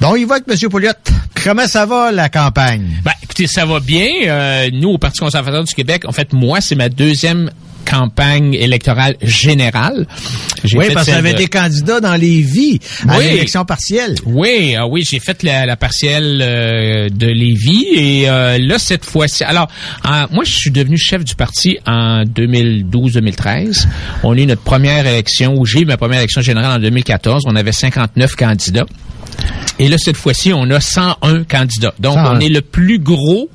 Donc, il va avec M. Pouliot. Comment ça va, la campagne? Ben, écoutez, ça va bien. Euh, nous, au Parti conservateur du Québec, en fait, moi, c'est ma deuxième campagne électorale générale. Oui, parce qu'il y avait des candidats dans les vies à l'élection partielle. Oui, ah oui, j'ai fait la, partielle euh, de Lévis et euh, là cette fois-ci. Alors, moi je suis devenu chef du parti en 2012-2013. On a eu notre première élection où j'ai eu ma première élection générale en 2014. On avait 59 candidats. Et là, cette fois-ci, on a 101 candidats. Donc, on est le plus gros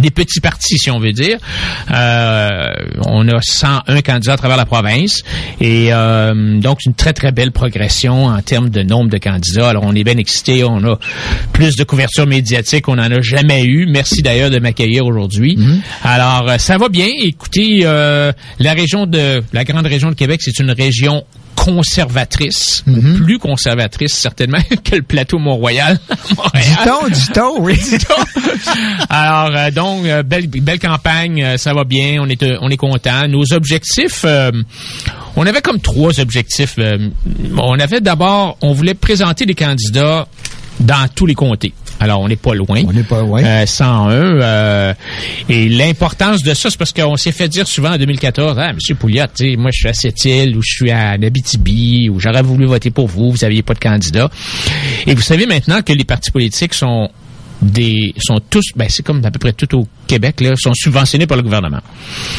des petits partis, si on veut dire. Euh, on a 101 candidats à travers la province. Et euh, donc, une très, très belle progression en termes de nombre de candidats. Alors, on est bien excités. On a plus de couverture médiatique qu'on n'en a jamais eu. Merci d'ailleurs de m'accueillir aujourd'hui. Mm-hmm. Alors, euh, ça va bien. Écoutez, la région de la grande région de Québec, c'est une région conservatrice, mhm. plus conservatrice certainement que le plateau Mont-Royal. Dit-on, dit-on, oui. Alors, euh, donc, euh, belle, belle campagne, euh, ça va bien, on est, on est content. Nos objectifs, on avait comme trois objectifs. on avait d'abord, on voulait présenter des candidats dans tous les comtés. Alors, on n'est pas loin. On n'est pas loin. Euh, 101. Euh, et l'importance de ça, c'est parce qu'on s'est fait dire souvent en 2014, ah, M. Pouliot, moi, je suis à Sept-Îles ou je suis à Abitibi ou j'aurais voulu voter pour vous, vous n'aviez pas de candidat. Et vous savez maintenant que les partis politiques sont des sont tous ben c'est comme à peu près tout au Québec là sont subventionnés par le gouvernement.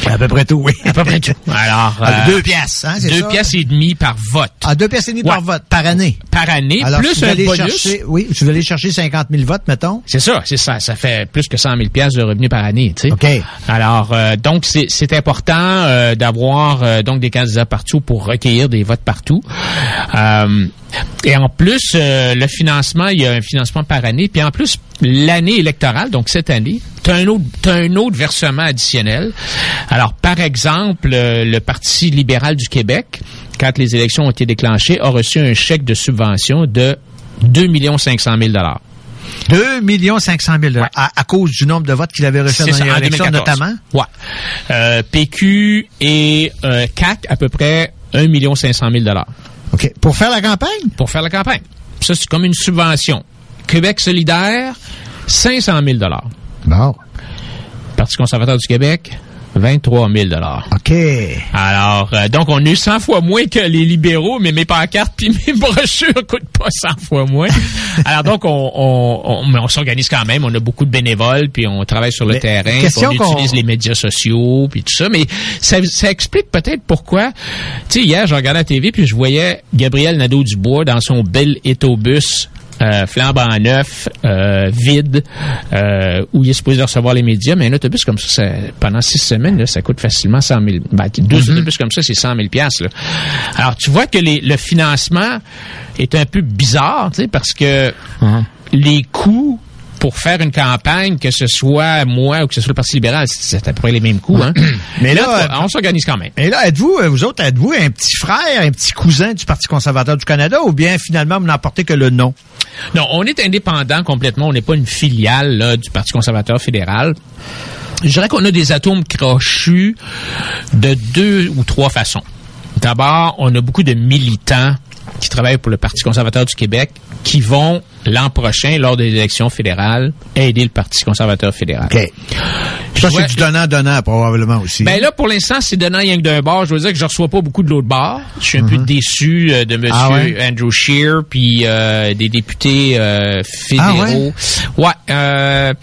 À peu près tout, oui. À peu près tout. Alors ah, deux pièces, hein, c'est Deux pièces et demie par vote. Ah, deux pièces et demie par vote par année. Par année plus un bonus. Chercher, oui, je vais aller chercher 50 000 votes mettons. C'est ça, c'est ça, ça fait plus que 100 000 pièces de revenus par année, tu sais. OK. Alors euh, donc c'est c'est important euh, d'avoir euh, donc des candidats partout pour recueillir des votes partout. et en plus le financement, il y a un financement par année puis en plus l'année électorale, donc cette année, tu as un autre, un autre versement additionnel. Alors, par exemple, euh, le Parti libéral du Québec, quand les élections ont été déclenchées, a reçu un chèque de subvention de 2 500 000 2 500 000 à, cause du nombre de votes qu'il avait reçus dans les élections, notamment? Ouais. Euh, PQ et euh, CAC, à peu près 1 500 000 OK. Pour faire la campagne? Pour faire la campagne. Ça, c'est comme une subvention. Québec solidaire, 500 000 Bon. Parti conservateur du Québec, 23 000 OK. Alors, euh, donc, on a eu 100 fois moins que les libéraux, mais mes pancartes puis mes brochures coûtent pas 100 fois moins. Alors, donc, on, on, on, s'organise quand même. On a beaucoup de bénévoles, puis on travaille sur le terrain. On utilise les médias sociaux, puis tout ça. Mais ça, ça explique peut-être pourquoi. Tu sais, hier, je regardais la TV, puis je voyais Gabriel Nadeau-Dubois dans son bel étobus euh, flambant neuf, euh, vide, euh, où il est supposé recevoir les médias, mais un autobus comme ça, pendant six semaines, là, ça coûte facilement 100 000. Ben, deux mm-hmm. autobus comme ça, c'est 100 000 piastres. Alors, tu vois que les, le financement est un peu bizarre, tu sais, parce que uh-huh. les coûts pour faire une campagne, que ce soit moi ou que ce soit le Parti libéral, c'est à peu près les mêmes coûts. Hein? Mais là, on s'organise quand même. Et là, êtes-vous, euh, vous autres, êtes-vous un petit frère, un petit cousin du Parti conservateur du Canada ou bien finalement vous n'emportez que le nom? Non, on est indépendant complètement. On n'est pas une filiale du Parti conservateur fédéral. Je dirais qu'on a des atomes crochus de deux ou trois façons. D'abord, on a beaucoup de militants qui travaillent pour le Parti conservateur du Québec qui vont l'an prochain, lors des élections fédérales, aider le Parti conservateur fédéral. OK. Ça, c'est du donnant-donnant, probablement aussi. Ben là, pour l'instant, c'est donnant rien que d'un bord. Je veux dire que je reçois pas beaucoup de l'autre bord. Je suis un peu mhm. déçu euh, de M. Ah Andrew Scheer, puis euh, des députés euh, fédéraux. Ah ouais? euh,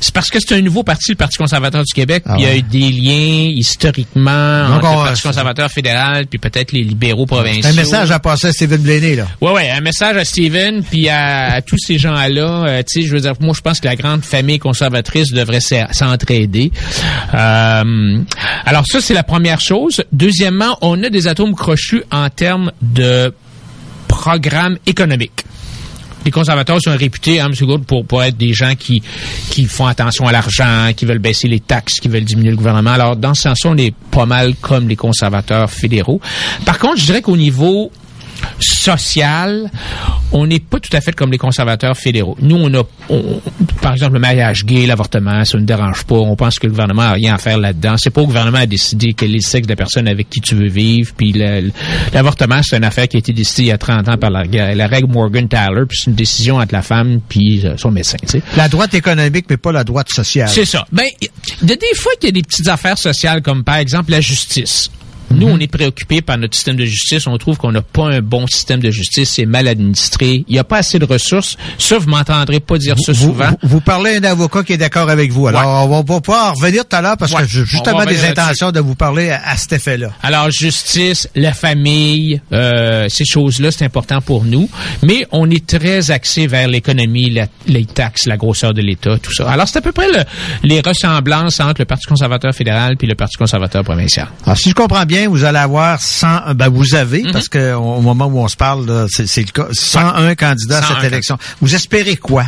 c'est parce que c'est un nouveau parti, le Parti conservateur du Québec, ah puis il y a eu des liens historiquement entre le Parti conservateur fédéral, puis peut-être les libéraux provinciaux. Un message à passer à Stephen Blaney, là. Ouais, ouais, un message à Stephen, puis à tous ces gens-là, euh, tu sais, je veux dire, moi, je pense que la grande famille conservatrice devrait s'entraider. Euh, alors ça, c'est la première chose. Deuxièmement, on a des atomes crochus en termes de programme économique les conservateurs sont réputés, hein, M. Gould, pour, pour être des gens qui, qui font attention à l'argent, qui veulent baisser les taxes, qui veulent diminuer le gouvernement. Alors, dans ce sens, on est pas mal comme les conservateurs fédéraux. Par contre, je dirais qu'au niveau social, on n'est pas tout à fait comme les conservateurs fédéraux. Nous, on a, par exemple, le mariage gay, l'avortement, ça ne dérange pas. On pense que le gouvernement a rien à faire là-dedans. C'est pas au gouvernement à décider quel est le sexe de la personne avec qui tu veux vivre. Puis l'avortement, c'est une affaire qui a été décidée il y a 30 ans par la, la règle Morgan Tyler. Puis c'est une décision entre la femme puis euh, son médecin. La droite économique, mais pas la droite sociale. C'est ça. Ben, il y a des fois qu'il y a des petites affaires sociales, comme par exemple la justice. Nous, on est préoccupés par notre système de justice. On trouve qu'on n'a pas un bon système de justice. C'est mal administré. Il n'y a pas assez de ressources. Ça, vous m'entendrez pas dire ça souvent. Vous, parlez d'un avocat qui est d'accord avec vous. Alors, on va pas revenir tout à l'heure parce que j'ai justement des intentions de vous parler à, cet effet-là. Alors, justice, la famille, euh, ces choses-là, c'est important pour nous. Mais on est très axé vers l'économie, les taxes, la grosseur de l'État, tout ça. Alors, c'est à peu près les ressemblances entre le Parti conservateur fédéral puis le Parti conservateur provincial. Alors, si je comprends bien, vous allez avoir 100, ben vous avez, mhm. parce que au moment où on se parle, c'est le cas, 101 candidats à cette élection. Vous espérez quoi?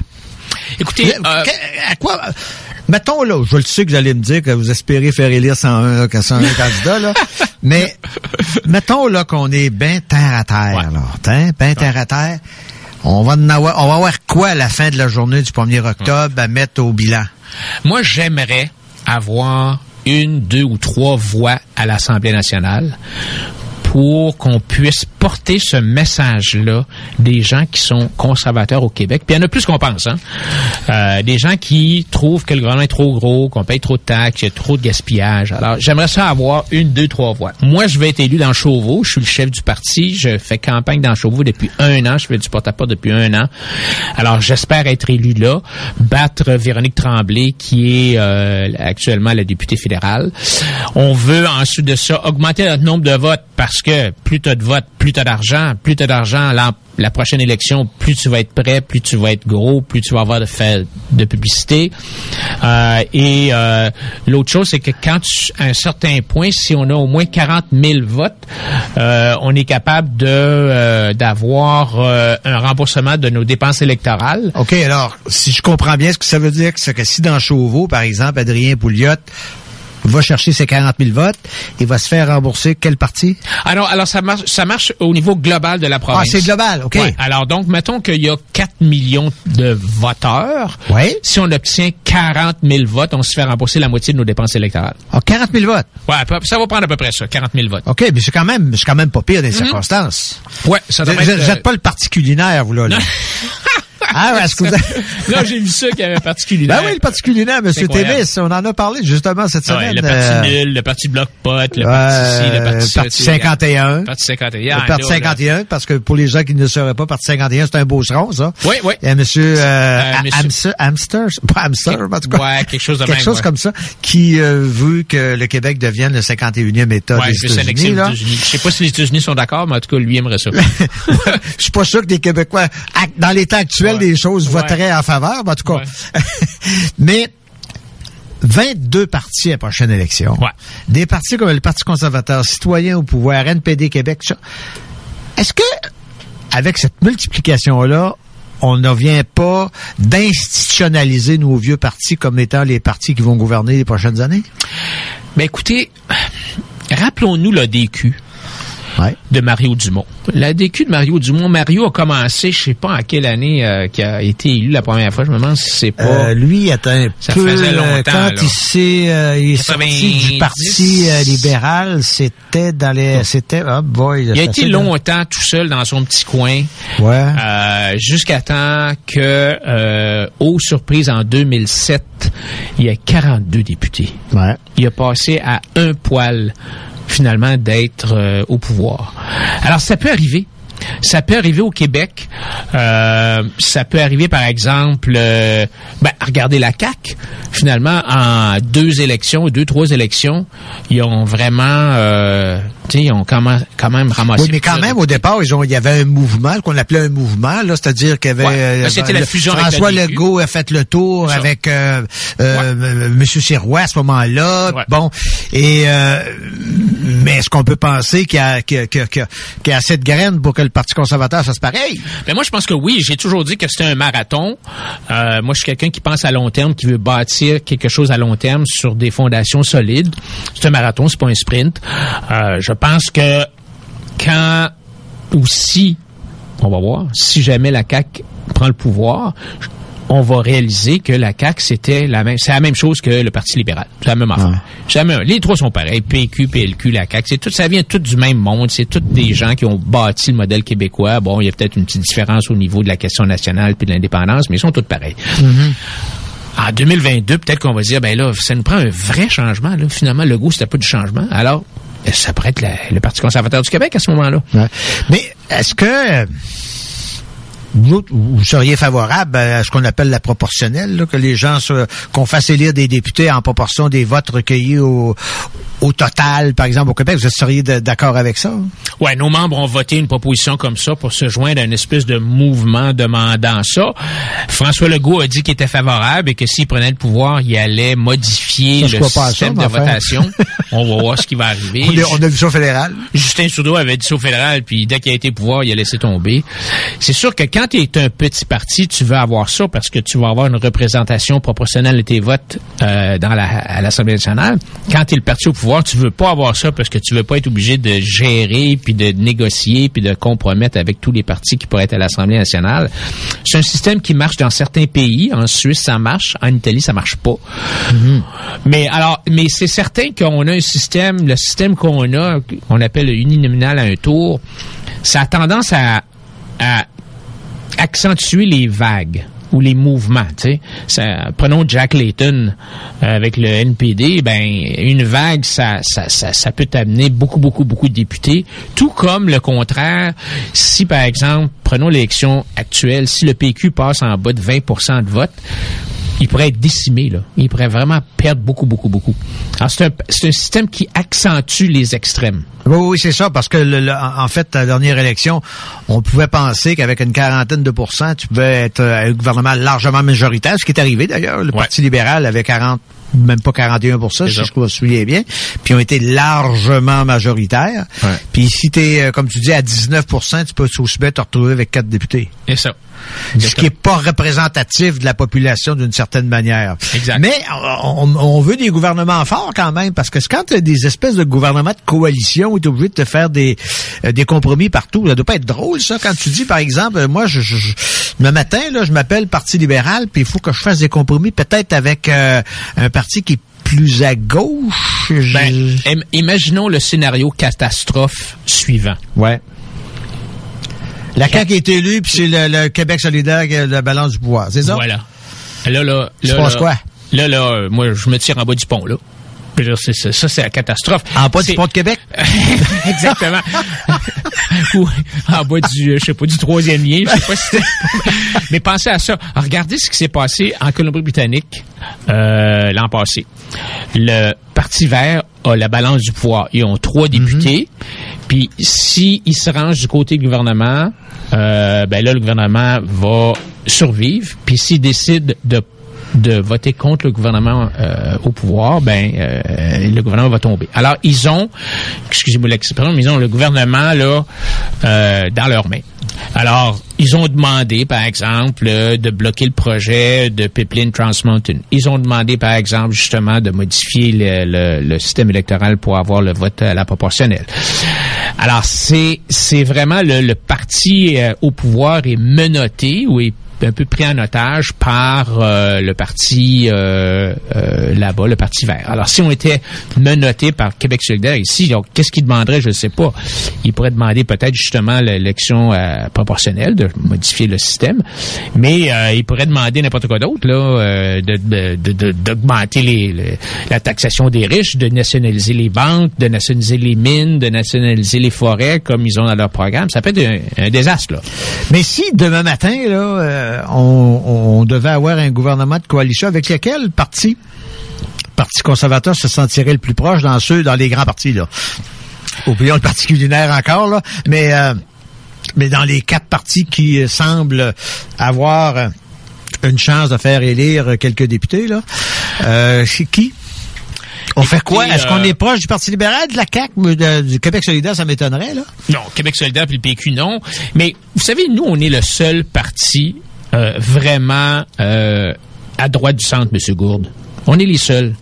Écoutez, euh, à quoi... Mettons là, je le sais que vous allez me dire que vous espérez faire élire 101, 101 candidats, là, mais mettons là qu'on est bien terre à terre, là, bien terre à terre. On va, avoir, on va avoir quoi à la fin de la journée du 1er octobre à mettre au bilan? Moi, j'aimerais avoir une, deux ou trois voix à l'Assemblée nationale pour qu'on puisse porter ce message-là des gens qui sont conservateurs au Québec. Puis il y en a plus qu'on pense. Hein? Euh, des gens qui trouvent que le gouvernement est trop gros, qu'on paye trop de taxes, qu'il y a trop de gaspillage. Alors, j'aimerais ça avoir une, deux, trois voix. Moi, je vais être élu dans Chauveau. Je suis le chef du parti. Je fais campagne dans Chauveau depuis un an. Je fais du porte-à-porte depuis un an. Alors, j'espère être élu là, battre Véronique Tremblay, qui est euh, actuellement la députée fédérale. On veut ensuite de ça augmenter notre nombre de votes parce que plus tu as de votes, plus tu as d'argent, plus tu as d'argent, la, prochaine élection, plus tu vas être prêt, plus tu vas être gros, plus tu vas avoir de fait de publicité. Euh, et euh, l'autre chose, c'est que quand tu, à un certain point, si on a au moins 40 000 votes, euh, on est capable de d'avoir un remboursement de nos dépenses électorales. OK, alors, si je comprends bien, ce que ça veut dire, c'est que si dans Chauveau, par exemple, Adrien Pouliot va chercher ses 40 000 votes et va se faire rembourser quelle partie? Alors, alors ça marche, ça marche au niveau global de la province. Ah, c'est global, OK. Alors, donc, mettons qu'il y a 4 millions de voteurs. Oui. Si on obtient 40 000 votes, on se fait rembourser la moitié de nos dépenses électorales. Ah, 40 000 votes? Ouais, ça va prendre à peu près ça, 40 000 votes. OK, mais c'est quand même, c'est quand même pas pire des mhm. circonstances. Ouais, ça devrait Vous n'êtes euh, pas le parti culinaire, vous, là. là. Ah, est-ce que vous Là, j'ai vu ça qu'il y avait un parti culinaire. Ben oui, le parti culinaire, M. Témis, on en a parlé justement cette semaine. le parti euh, nul, le parti bloc pot, le parti ci, le parti ça. Parti 51. Le parti 51. Le parti 51, parce que pour les gens qui ne le sauraient pas, parti 51, c'est un beau seron, ça. Oui, oui. Il y a M. Euh, euh, Hamster, Hamster, pas Hamster, en tout cas. Ouais, quelque chose de Quelque chose comme ça, qui euh, veut que le Québec devienne le 51e État des États-Unis. Je sais pas si les États-Unis sont d'accord, mais en tout cas, lui aimerait ça. Je suis pas sûr que les Québécois, dans l'état des choses, voteraient en faveur, en tout cas. Mais 22 partis à la prochaine élection. Des partis comme le Parti conservateur, citoyen au pouvoir, NPD Québec. Est-ce que, avec cette multiplication-là, on ne vient pas d'institutionnaliser nos vieux partis comme étant les partis qui vont gouverner les prochaines années? Mais écoutez, rappelons-nous le DQ de Mario Dumont. La DQ de Mario Dumont, Mario a commencé, je sais pas à quelle année euh, qui a été élu la première fois, je me demande si c'est pas... Euh, lui, attends, ça faisait longtemps. Quand il, euh, il est sorti du Parti euh, libéral, c'était dans les... C'était... Oh boy, il a été longtemps tout seul dans son petit coin. Ouais. Jusqu'à temps que, aux surprises, en 2007, il y a 42 députés. Ouais. Il a passé à un poil finalement d'être euh, au pouvoir. Alors ça peut arriver. Ça peut arriver au Québec. Euh, ça peut arriver, par exemple, euh, ben, regardez la CAC. Finalement, en deux élections, deux, trois élections, ils ont vraiment, euh, ils ont quand même, quand même ramassé. Oui, mais quand même, au départ, ils ont, il y avait un mouvement qu'on appelait un mouvement, là, c'est-à-dire qu'il y avait. Euh, c'était la fusion François Legault a fait le tour avec euh, euh, Monsieur Sirois à ce moment-là. Bon, et mais est-ce qu'on peut penser qu'il y a, qu'il y, a, qu'il y a assez de graines pour que le Parti conservateur fasse pareil? Ben moi, je pense que oui. J'ai toujours dit que c'était un marathon. Euh, moi, je suis quelqu'un qui pense à long terme, qui veut bâtir quelque chose à long terme sur des fondations solides. C'est un marathon, c'est pas un sprint. Euh, je pense que quand aussi, on va voir, si jamais la CAQ prend le pouvoir, on va réaliser que la CAQ, c'était la même, c'est la même chose que le Parti libéral. C'est la même affaire. Jamais, les trois sont pareils. PQ, PLQ, la CAQ. C'est tout, ça vient tout du même monde. C'est tous des gens qui ont bâti le modèle québécois. Bon, il y a peut-être une petite différence au niveau de la question nationale puis de l'indépendance, mais ils sont tous pareils. Mm-hmm. En 2022, peut-être qu'on va dire, ben là, ça nous prend un vrai changement. Là. Finalement, le goût, c'était pas du changement. Alors, ça pourrait être le Parti conservateur du Québec à ce moment-là. Mais est-ce que vous, vous seriez favorable à ce qu'on appelle la proportionnelle, que les gens qu'on fasse élire des députés en proportion des votes recueillis au, au total, par exemple, au Québec. Vous seriez d'accord avec ça? Ouais, nos membres ont voté une proposition comme ça pour se joindre à une espèce de mouvement demandant ça. François Legault a dit qu'il était favorable et que s'il prenait le pouvoir, il allait modifier le système de votation. on va voir ce qui va arriver. On, a, vu ça au fédéral. Justin Trudeau avait dit ça au fédéral, puis dès qu'il a été pouvoir, il a laissé tomber. C'est sûr que quand tu es un petit parti, tu veux avoir ça parce que tu vas avoir une représentation proportionnelle de tes votes euh, dans la, à l'Assemblée nationale. Quand tu es le parti au pouvoir, tu veux pas avoir ça parce que tu veux pas être obligé de gérer puis de négocier puis de compromettre avec tous les partis qui pourraient être à l'Assemblée nationale. C'est un système qui marche dans certains pays. En Suisse, ça marche. En Italie, ça marche pas. Mm-hmm. Mais alors, mais c'est certain qu'on a un système, le système qu'on a, qu'on appelle le uninominal à un tour, ça a tendance à, à accentuer les vagues ou les mouvements. Sais. prenons Jack Layton euh, avec le NPD, ben une vague, ça, ça, ça, ça peut amener beaucoup, beaucoup, beaucoup de députés. Tout comme le contraire, si par exemple, prenons l'élection actuelle, si le PQ passe en bas de 20% de vote, il pourrait être décimé, là. Il pourrait vraiment perdre beaucoup, beaucoup, beaucoup. Alors, c'est un, un, système qui accentue les extrêmes. Oui, oui, c'est ça, parce que, le, en fait, la dernière élection, on pouvait penser qu'avec une quarantaine de pourcents, tu pouvais être euh, un gouvernement largement majoritaire, ce qui est arrivé d'ailleurs. Le Parti libéral avait 40 même pas 41 si je me souviens bien, puis ont été largement majoritaires. Puis si tu es, euh, comme tu dis, à 19% tu peux aussi bien te retrouver avec quatre députés. Et ça. Ce qui est pas représentatif de la population d'une certaine manière. Mais on, veut des gouvernements forts quand même, parce que quand tu as des espèces de gouvernements de coalition où tu es obligé de te faire des, euh, des compromis partout, ça doit pas être drôle, ça, quand tu dis, par exemple, moi, je, le matin, là, je m'appelle Parti libéral, puis il faut que je fasse des compromis peut-être avec euh, un parti qui est plus à gauche. Ben, imaginons le scénario catastrophe suivant. Ouais. La CAQ est élue, puis c'est le, Québec solidaire qui a la balance du pouvoir, c'est ça? Voilà. Là, là, là. penses quoi? Là, là, moi, je me tire en bas du pont, là. Ça, ça c'est la catastrophe. En bas du pont de Québec? Exactement. Ou en bas du, je sais pas, du troisième lien. Je sais pas si Mais pensez à ça. regardez ce qui s'est passé en Colombie-Britannique euh, l'an passé. Le Parti vert a la balance du pouvoir. Ils ont trois députés. Mm-hmm. Puis s'ils se rangent du côté du gouvernement, euh, ben là, le gouvernement va survivre. Puis s'ils décident de de voter contre le gouvernement euh, au pouvoir, ben euh, le gouvernement va tomber. Alors ils ont, excusez-moi l'expression, mais ils ont le gouvernement là euh, dans leurs mains. Alors ils ont demandé, par exemple, de bloquer le projet de Pipeline Trans Mountain. Ils ont demandé, par exemple, justement, de modifier le, système électoral pour avoir le vote à la proportionnelle. Alors, c'est c'est vraiment le, le parti au pouvoir est menotté ou est un peu pris en otage par euh, le parti euh, euh, là-bas, le parti vert. Alors, si on était menotté par Québec solidaire ici, qu'est-ce qu'il demanderait, je ne sais pas. Il pourrait demander peut-être justement l'élection proportionnelle, de modifier le système, mais il pourrait demander n'importe quoi d'autre, là, d'augmenter les, la taxation des riches, de nationaliser les banques, de nationaliser les mines, de nationaliser les forêts comme ils ont dans leur programme. Ça peut être un, désastre, là. Mais si demain matin, là, euh, on, devait avoir un gouvernement de coalition avec lequel parti? Parti conservateur se sentirait le plus proche dans ceux, dans les grands partis, là. Oublions le Parti culinaire encore, là. Mais, euh, mais dans les quatre partis qui semblent avoir une chance de faire élire quelques députés, là. Euh, c'est qui? On fait quoi? Est-ce qu'on est proche du Parti libéral, de la CAQ, du Québec solidaire? Ça m'étonnerait, là. Non, Québec solidaire puis le PQ, non. Mais, vous savez, nous, on est le seul parti euh, vraiment euh, à droite du centre, M. Gourde. On est les seuls.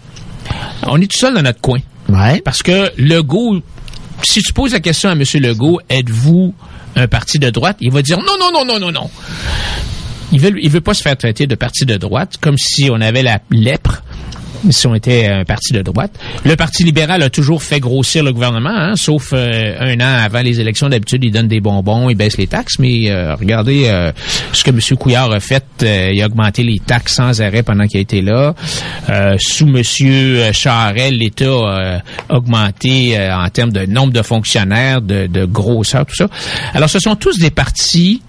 On est tout seul dans notre coin. Ouais. Parce que Legault, si tu poses la question à M. Legault, êtes-vous un parti de droite, il va dire non, non, non, non, non, non. Il veut, il veut pas se faire traiter de parti de droite comme si on avait la lèpre si on était un parti de droite. Le Parti libéral a toujours fait grossir le gouvernement, hein, sauf euh, un an avant les élections. D'habitude, il donne des bonbons, il baisse les taxes, mais euh, regardez euh, ce que M. Couillard a fait. il a augmenté les taxes sans arrêt pendant qu'il a été là. sous M. Charel, l'État a augmenté en termes de nombre de fonctionnaires, de, de grosseur, tout ça. Alors, ce sont tous des partis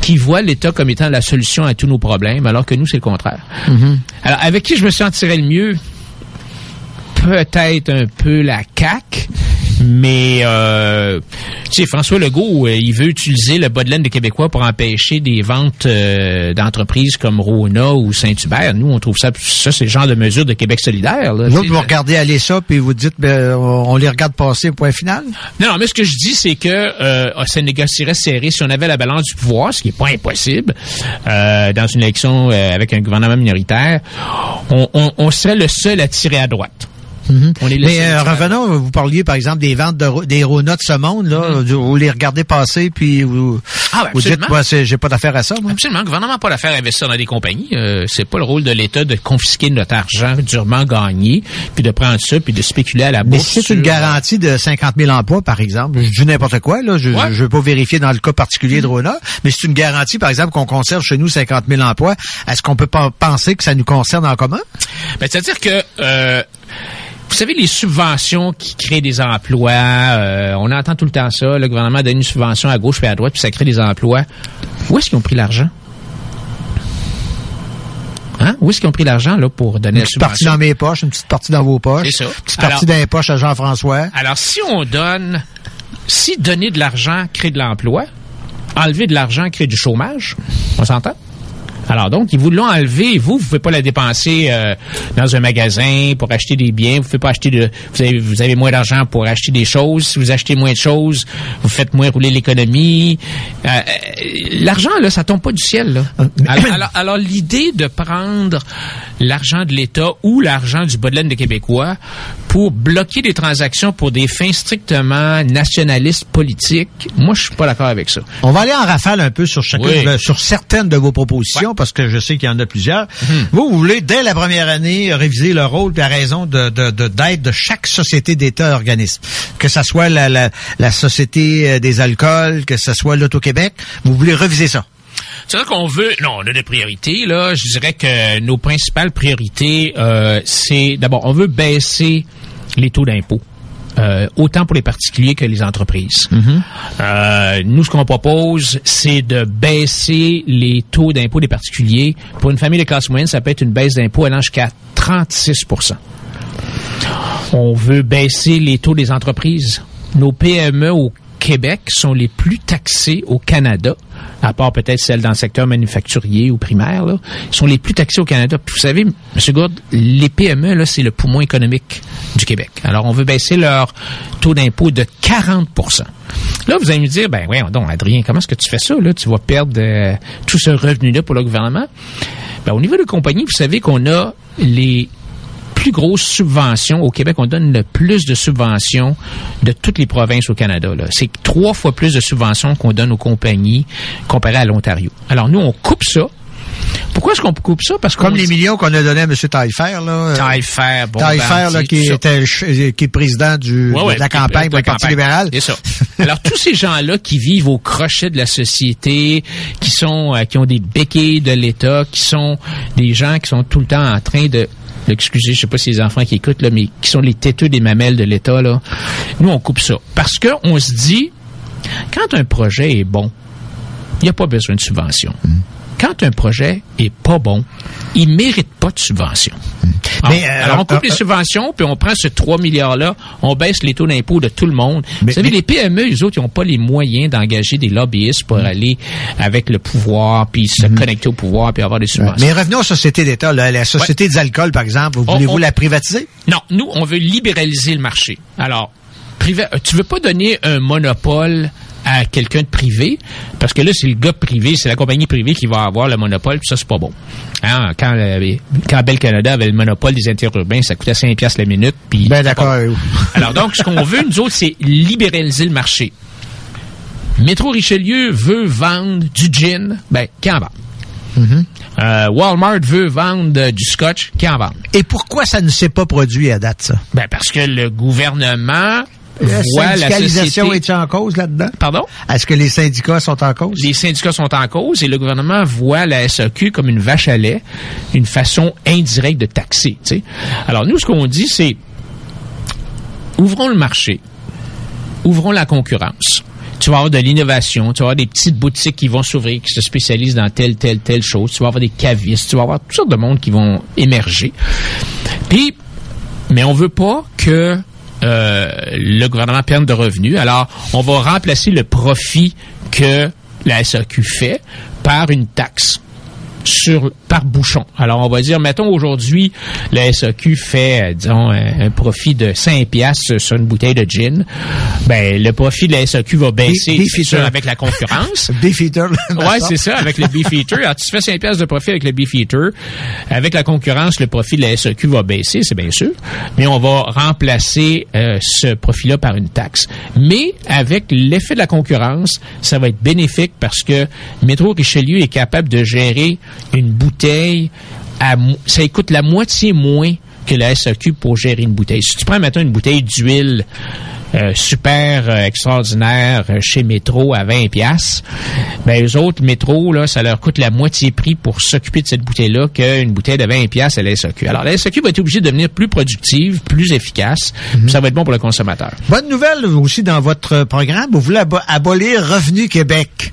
qui voient l'État comme étant la solution à tous nos problèmes, alors que nous, c'est le contraire. Mm-hmm. Alors, avec qui je me sentirais le mieux? Peut-être un peu la CAQ, mais, euh, tu sais, François Legault, euh, il veut utiliser le bas de laine des Québécois pour empêcher des ventes euh, d'entreprises comme Rona ou Saint-Hubert. Nous, on trouve ça, ça c'est le genre de mesure de Québec solidaire. Là. Vous, vous regardez aller ça, puis vous dites, ben, on les regarde passer au point final? Non, mais ce que je dis, c'est que euh, ça négocierait serré si on avait la balance du pouvoir, ce qui n'est pas impossible, euh, dans une élection avec un gouvernement minoritaire, on, on, on serait le seul à tirer à droite. Mhm. Mais euh, revenons, vous parliez par exemple des ventes de, des Rona de ce monde, là, mhm. vous les regardez passer, puis vous, ah, ben, vous dites, moi, j'ai pas d'affaire à ça. Moi. Absolument, le gouvernement n'a pas d'affaire à investir dans des compagnies. Euh, c'est pas le rôle de l'État de confisquer notre argent durement gagné, puis de prendre ça, puis de spéculer à la bourse. Mais c'est une garantie de 50 000 emplois, par exemple. Je dis n'importe quoi, là. Je, ne veux pas vérifier dans le cas particulier de mhm. Rona, mais c'est une garantie, par exemple, qu'on conserve chez nous 50 000 emplois. Est-ce qu'on peut pas penser que ça nous concerne en commun? Ben, c'est-à-dire que euh, vous savez, les subventions qui créent des emplois, euh, on entend tout le temps ça, le gouvernement donne une subvention à gauche et à droite, puis ça crée des emplois. Où est-ce qu'ils ont pris l'argent? Hein? Où est-ce qu'ils ont pris l'argent là pour donner une petite partie dans mes poches, une petite partie dans vos poches. C'est ça. Une petite partie dans les poches à Jean-François. Alors, si on donne, si donner de l'argent crée de l'emploi, enlever de l'argent crée du chômage, on s'entend? Alors donc, ils vous l'ont enlevé. Vous, vous pouvez pas la dépenser euh, dans un magasin pour acheter des biens. Vous pouvez pas acheter de. Vous avez, vous avez moins d'argent pour acheter des choses. Si vous achetez moins de choses, vous faites moins rouler l'économie. Euh, euh, l'argent là, ça tombe pas du ciel. Là. Alors, alors, l'idée de prendre l'argent de l'État ou l'argent du bas de laine des Québécois pour bloquer des transactions pour des fins strictement nationalistes politiques, moi, je suis pas d'accord avec ça. On va aller en rafale un peu sur chacune, sur certaines de vos propositions parce que je sais qu'il y en a plusieurs. Mhm. Vous, vous voulez, dès la première année, réviser le rôle et la raison de, de, d'aide de chaque société d'État organisme. Que ce soit la, la, la Société euh, des alcools, que ce soit l'Auto-Québec, vous voulez reviser ça. C'est vrai qu'on veut, non, on a des priorités là. Je dirais que nos principales priorités, euh, c'est d'abord, on veut baisser les taux d'impôt. Euh, autant pour les particuliers que les entreprises. Mhm. euh, nous, ce qu'on propose, c'est de baisser les taux d'impôt des particuliers. Pour une famille de classe moyenne, ça peut être une baisse d'impôt allant jusqu'à 36% On veut baisser les taux des entreprises. Nos PME au Québec sont les plus taxés au Canada, à part peut-être celles dans le secteur manufacturier ou primaire, là, sont les plus taxés au Canada. Puis vous savez, M. Gourde, les PME, là, c'est le poumon économique du Québec. Alors, on veut baisser leur taux d'impôt de 40% Là, vous allez me dire, ben oui, donc, Adrien, comment est-ce que tu fais ça, là? Tu vas perdre euh, tout ce revenu-là pour le gouvernement? Ben, au niveau de compagnie, vous savez qu'on a les plus grosses subventions. Au Québec, on donne le plus de subventions de toutes les provinces au Canada. C'est trois fois plus de subventions qu'on donne aux compagnies comparé à l'Ontario. Alors nous, on coupe ça. Pourquoi est-ce qu'on coupe ça? Parce Comme les millions qu'on a donnés à M. Taillefer, là. Taillefer, bon. Taillefer, là, qui était, qui est président du, de la campagne pour le Parti libéral. C'est ça. Alors, tous ces gens-là qui vivent au crochet de la société, qui sont, euh, qui ont des béquilles de l'État, qui sont des gens qui sont tout le temps en train de excusez, je sais pas si les enfants qui écoutent, là, mais qui sont les têteux des mamelles de l'État. Nous, on coupe ça. Parce que on se dit, quand un projet est bon, il n'y a pas besoin de subvention. Mm quand un projet est pas bon, il mérite pas de subvention. Mais, euh, alors, on coupe les subventions, puis on prend ce 3 milliards-là, on baisse les taux d'impôt de tout le monde. Vous savez, les PME, les autres, ils n'ont pas les moyens d'engager des lobbyistes pour mm. aller avec le pouvoir, puis se mm. connecter au pouvoir, puis avoir des subventions. Mais revenons aux sociétés d'État. La société des alcools, par exemple, voulez-vous la privatiser? Non, nous, on veut libéraliser le marché. Alors, tu veux pas donner un monopole à quelqu'un de privé, parce que là, c'est le gars privé, c'est la compagnie privée qui va avoir le monopole, puis ça, c'est pas bon. Hein, quand, euh, quand Bell Canada avait le monopole des interurbains, ça coûtait 5 piastres la minute. Puis ben d'accord. Alors donc, ce qu'on veut, nous autres, c'est libéraliser le marché. Métro Richelieu veut vendre du gin, ben, qui en vend? Mm-hmm. Euh, Walmart veut vendre du scotch, qui en vend? Et pourquoi ça ne s'est pas produit à date, ça? Ben, parce que le gouvernement la syndicalisation est en cause là-dedans? Pardon? Est-ce que les syndicats sont en cause? Les syndicats sont en cause et le gouvernement voit la SAQ comme une vache à lait, une façon indirecte de taxer. Alors nous, ce qu'on dit, c'est ouvrons le marché, ouvrons la concurrence. Tu vas avoir de l'innovation, tu vas avoir des petites boutiques qui vont s'ouvrir, qui se spécialisent dans telle, telle, telle chose. Tu vas avoir des cavistes, tu vas avoir toutes sortes de monde qui vont émerger. Puis, mais on veut pas que euh, le gouvernement perde de revenus. Alors, on va remplacer le profit que la SAQ fait par une taxe sur par bouchon. Alors on va dire mettons aujourd'hui la SAQ fait euh, disons un, profit de 5 pièces sur une bouteille de gin. Ben le profit de la SAQ va baisser avec la concurrence. Beefeater. ouais, c'est ça avec le Beefeater. Alors tu fais 5 pièces de profit avec le Beefeater. Avec la concurrence, le profit de la SAQ va baisser, c'est bien sûr, mais on va remplacer euh, ce profit-là par une taxe. Mais avec l'effet de la concurrence, ça va être bénéfique parce que Métro Richelieu est capable de gérer une bouteille, à, ça coûte la moitié moins que la SAQ pour gérer une bouteille. Si tu prends maintenant une bouteille d'huile euh, super euh, extraordinaire euh, chez Métro à 20 pièces, ben les autres Métro là, ça leur coûte la moitié prix pour s'occuper de cette bouteille là qu'une bouteille de 20 pièces à la SAQ. Alors la SAQ va être obligée de devenir plus productive, plus efficace, mhm. ça va être bon pour le consommateur. Bonne nouvelle aussi dans votre programme, vous voulez abolir Revenu Québec.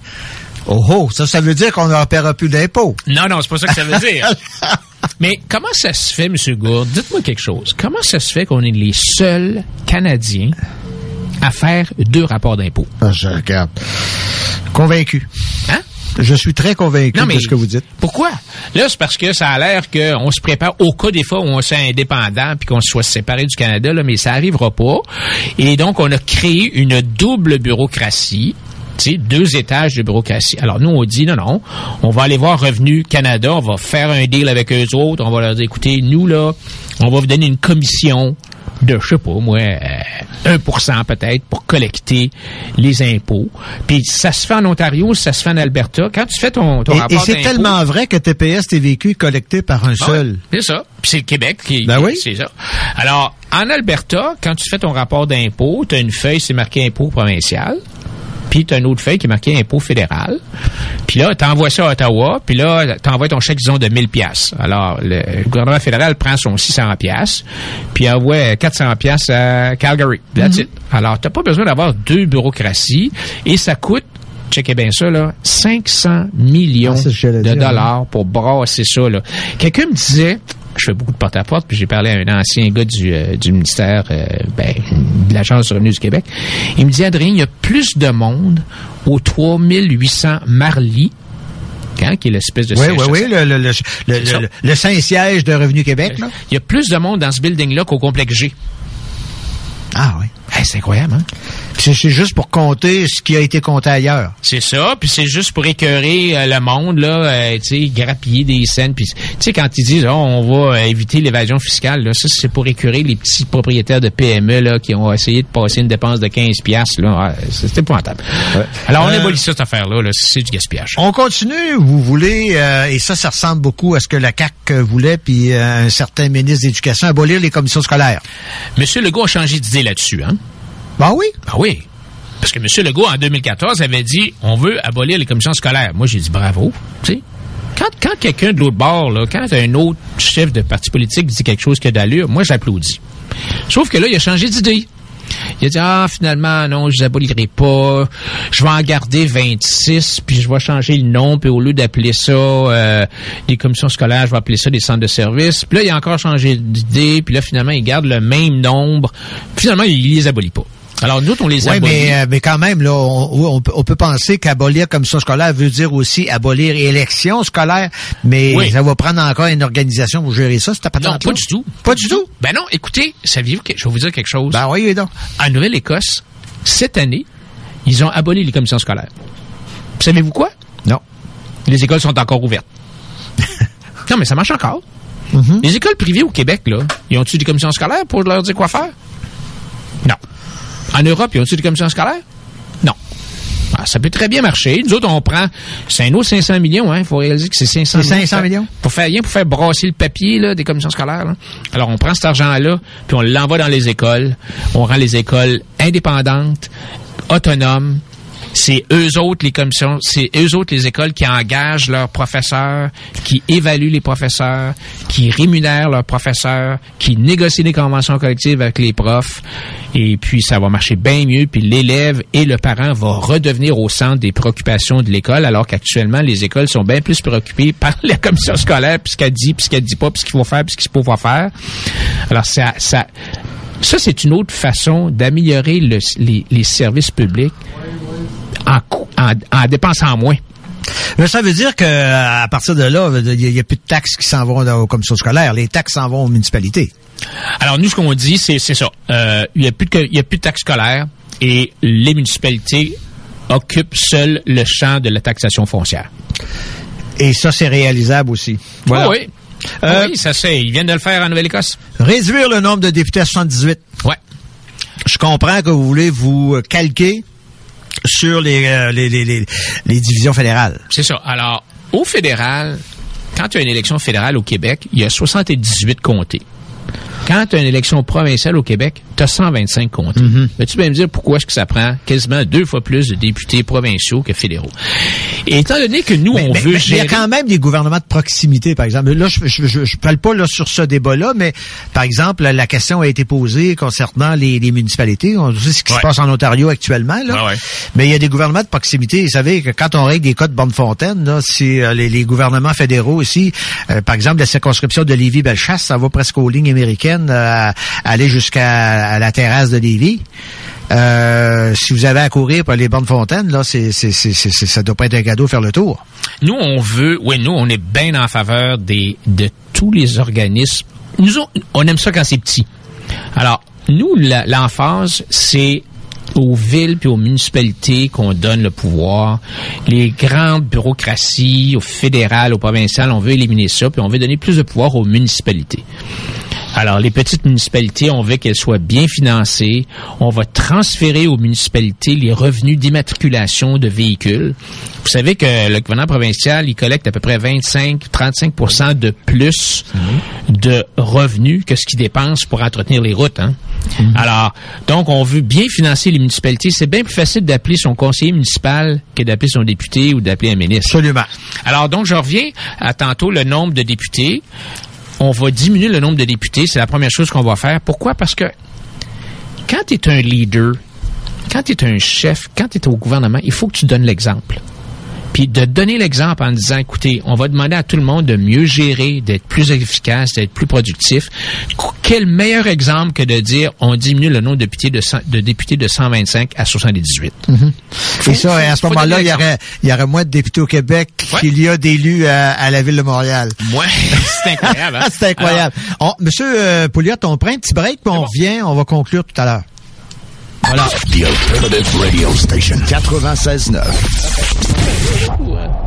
Oh oh, ça, ça veut dire qu'on ne paiera plus d'impôts. Non, non, c'est pas ça que ça veut dire. Mais comment ça se fait, M. Gourde? Dites-moi quelque chose. Comment ça se fait qu'on est les seuls Canadiens à faire deux rapports d'impôts? Ah, je regarde. Convaincu. Hein? Je suis très convaincu de ce que vous dites. Pourquoi? Là, c'est parce que ça a l'air qu'on se prépare au cas des fois où on soit indépendant puis qu'on soit séparé du Canada, là, mais ça arrivera pas. Et donc, on a créé une double bureaucratie deux étages de bureaucratie. Alors nous, on dit non, non, on va aller voir Revenu Canada, on va faire un deal avec eux autres, on va leur dire, écoutez, nous là, on va vous donner une commission de, je sais pas, moi, 1% euh, peut-être pour collecter les impôts. Puis ça se fait en Ontario, ça se fait en Alberta. Quand tu fais ton, ton et, Et c'est tellement vrai que TPS TVQ est collecté par un ah seul. c'est ça. Puis c'est le Québec qui, ben oui. c'est ça. Alors, en Alberta, quand tu fais ton rapport d'impôt, tu as une feuille, c'est marqué impôt provincial puis tu as une autre feuille qui est marquée impôt fédéral. Puis là, tu envoies ça à Ottawa, puis là, tu envoies ton chèque, disons, de 1000 pièces. Alors, le gouvernement fédéral prend son 600 pièces, puis envoie 400 pièces à Calgary. That's mm-hmm. Alors, tu pas besoin d'avoir deux bureaucraties, et ça coûte checkez bien ça, là, 500 millions ah, de dollars pour brasser ça. Là. Quelqu'un me disait, je fais beaucoup de porte-à-porte, puis j'ai parlé à un ancien gars du, euh, du ministère euh, ben, de l'Agence du revenu du Québec. Il me dit, Adrien, il y a plus de monde au 3800 Marly Hein, qui est l'espèce de oui, Oui, oui, le, le, le, le Saint-Siège de Revenu Québec. Là. Il y a plus de monde dans ce building-là qu'au complexe G. Ah oui. c'est incroyable, hein? C'est juste pour compter ce qui a été compté ailleurs. C'est ça, puis c'est juste pour écœurer euh, le monde, là, euh, tu sais, grappiller des scènes. Puis, tu sais, quand ils disent, oh, on va euh, éviter l'évasion fiscale, là, ça, c'est pour écœurer les petits propriétaires de PME, là, qui ont essayé de passer une dépense de 15 piastres, là. c'est épouvantable. Ouais. Alors, on ébolit ça, cette affaire-là, -là, c'est du gaspillage. On continue, vous voulez, et ça, ça ressemble beaucoup à ce que la CAQ voulait, puis un certain ministre d'éducation, abolir les commissions scolaires. Monsieur Legault a changé d'idée là-dessus, hein? Ben oui. Ben oui. Parce que M. Legault, en 2014, avait dit on veut abolir les commissions scolaires. Moi, j'ai dit bravo. Tu sais, quand, quand quelqu'un de l'autre bord, là, quand un autre chef de parti politique dit quelque chose qui a d'allure, moi, j'applaudis. Sauf que là, il a changé d'idée. Il a dit, ah, finalement, non, je les abolirai pas. Je vais en garder 26, puis je vais changer le nom, puis au lieu d'appeler ça euh, des commissions scolaires, je vais appeler ça des centres de services. Puis là, il a encore changé d'idée, puis là, finalement, il garde le même nombre. Finalement, il les abolit pas. Alors, nous, on les abolit. Oui, mais, euh, mais quand même, là, on, peut penser qu'abolir commission scolaire veut dire aussi abolir élection scolaire, mais ça va prendre encore une organisation pour gérer ça, c'est pas Non, pas du tout. Pas du tout? Ben non, écoutez, saviez-vous que, je vais vous dire quelque chose? Ben oui, donc. En Nouvelle-Écosse, cette année, ils ont aboli les commissions scolaires. Savez-vous quoi? Non. Les écoles sont encore ouvertes. non, mais ça marche encore. Mm-hmm. Les écoles privées au Québec, là, ils ont-tu des commissions scolaires pour leur dire quoi faire? Non. En Europe, ils ont-ils des commissions scolaires? Non. Ah, ça peut très bien marcher. Nous autres, on prend, c'est un autre 500 millions, hein. Il faut réaliser que c'est 500 millions. 500 millions? Pour faire rien, pour faire brasser le papier, là, des commissions scolaires, Alors, on prend cet argent-là, puis on l'envoie dans les écoles. On rend les écoles indépendantes, autonomes, c'est eux autres les commissions, c'est eux autres les écoles qui engagent leurs professeurs, qui évaluent les professeurs, qui rémunèrent leurs professeurs, qui négocient des conventions collectives avec les profs. Et puis ça va marcher bien mieux. Puis l'élève et le parent vont redevenir au centre des préoccupations de l'école, alors qu'actuellement les écoles sont bien plus préoccupées par la commission scolaire, puis ce qu'elle dit, puis ce qu'elle dit pas, puis ce qu'il faut faire, puis ce qu'il faut pas faire. Alors ça, ça, ça c'est une autre façon d'améliorer les, les services publics en, en, en dépensant moins. Mais ça veut dire que à partir de là, il n'y a, plus de taxes qui s'en vont aux commissions scolaires. Les taxes s'en vont aux municipalités. Alors nous, ce qu'on dit, c'est ça. Euh, il n'y a, plus de, a plus de taxes scolaires et les municipalités occupent seules le champ de la taxation foncière. Et ça, c'est réalisable aussi. Voilà. oui. Euh, oui, ça c'est. Ils viennent de le faire en Nouvelle-Écosse. Réduire le nombre de députés à 78. Ouais. Je comprends que vous voulez vous calquer sur euh, les, les, les, les, divisions fédérales. C'est ça. Alors, au fédéral, quand tu as une élection fédérale au Québec, il y a 78 comtés. Quand tu as une élection provinciale au Québec, tu as 125 comtés. Mm tu peux me dire pourquoi est-ce que ça prend quasiment deux fois plus de députés provinciaux que fédéraux? Et étant donné que nous, on veut gérer... Il y a quand même des gouvernements de proximité, par exemple. Là, je je, parle pas là, sur ce débat-là, mais par exemple, la question a été posée concernant les, municipalités. On sait ce qui se passe en Ontario actuellement. Là. Mais il y a des gouvernements de proximité. Vous savez que quand on règle des cas de Bonne-Fontaine, c'est euh, les, gouvernements fédéraux aussi. Euh, par exemple, la circonscription de Lévis-Bellechasse, ça va presque aux lignes américaines, euh, aller jusqu'à la terrasse de Lévis. Euh, si vous avez à courir pour les bonnes fontaines, là, c'est, c'est, doit pas être un cadeau faire le tour. Nous, on veut, oui, nous, on est bien en faveur de tous les organismes. Nous, on, aime ça quand c'est petit. Alors, nous, l'emphase, c'est aux villes puis aux municipalités qu'on donne le pouvoir. Les grandes bureaucraties, au fédéral, au provincial, on veut éliminer ça, puis on veut donner plus de pouvoir aux municipalités. Alors, les petites municipalités, on veut qu'elles soient bien financées. On va transférer aux municipalités les revenus d'immatriculation de véhicules. Vous savez que le gouvernement provincial, il collecte à peu près 25-35% de plus de revenus que ce qu'il dépense pour entretenir les routes. Hein? Mhm. Alors, donc, on veut bien financer les municipalités. C'est bien plus facile d'appeler son conseiller municipal que d'appeler son député ou d'appeler un ministre. Absolument. Alors, donc, je reviens à tantôt le nombre de députés on va diminuer le nombre de députés. C'est la première chose qu'on va faire. Pourquoi? Parce que quand tu es un leader, quand tu es un chef, quand tu es au gouvernement, il faut que tu donnes l'exemple puis de donner l'exemple en disant, écoutez, on va demander à tout le monde de mieux gérer, d'être plus efficace, d'être plus productif. Quel meilleur exemple que de dire, on diminue le nombre de députés de, de, députés de 125 à 78. Mhm. Et ça, à ce moment-là, il y aurait, il y aurait moins de députés au Québec qu'il y a d'élus à, la ville de Montréal. Ouais, c'est incroyable. Hein? c'est incroyable. Monsieur euh, Pouliot, on prend un petit break, puis on revient, on va conclure tout à l'heure. Voilà. The Alternative Radio Station 96.9.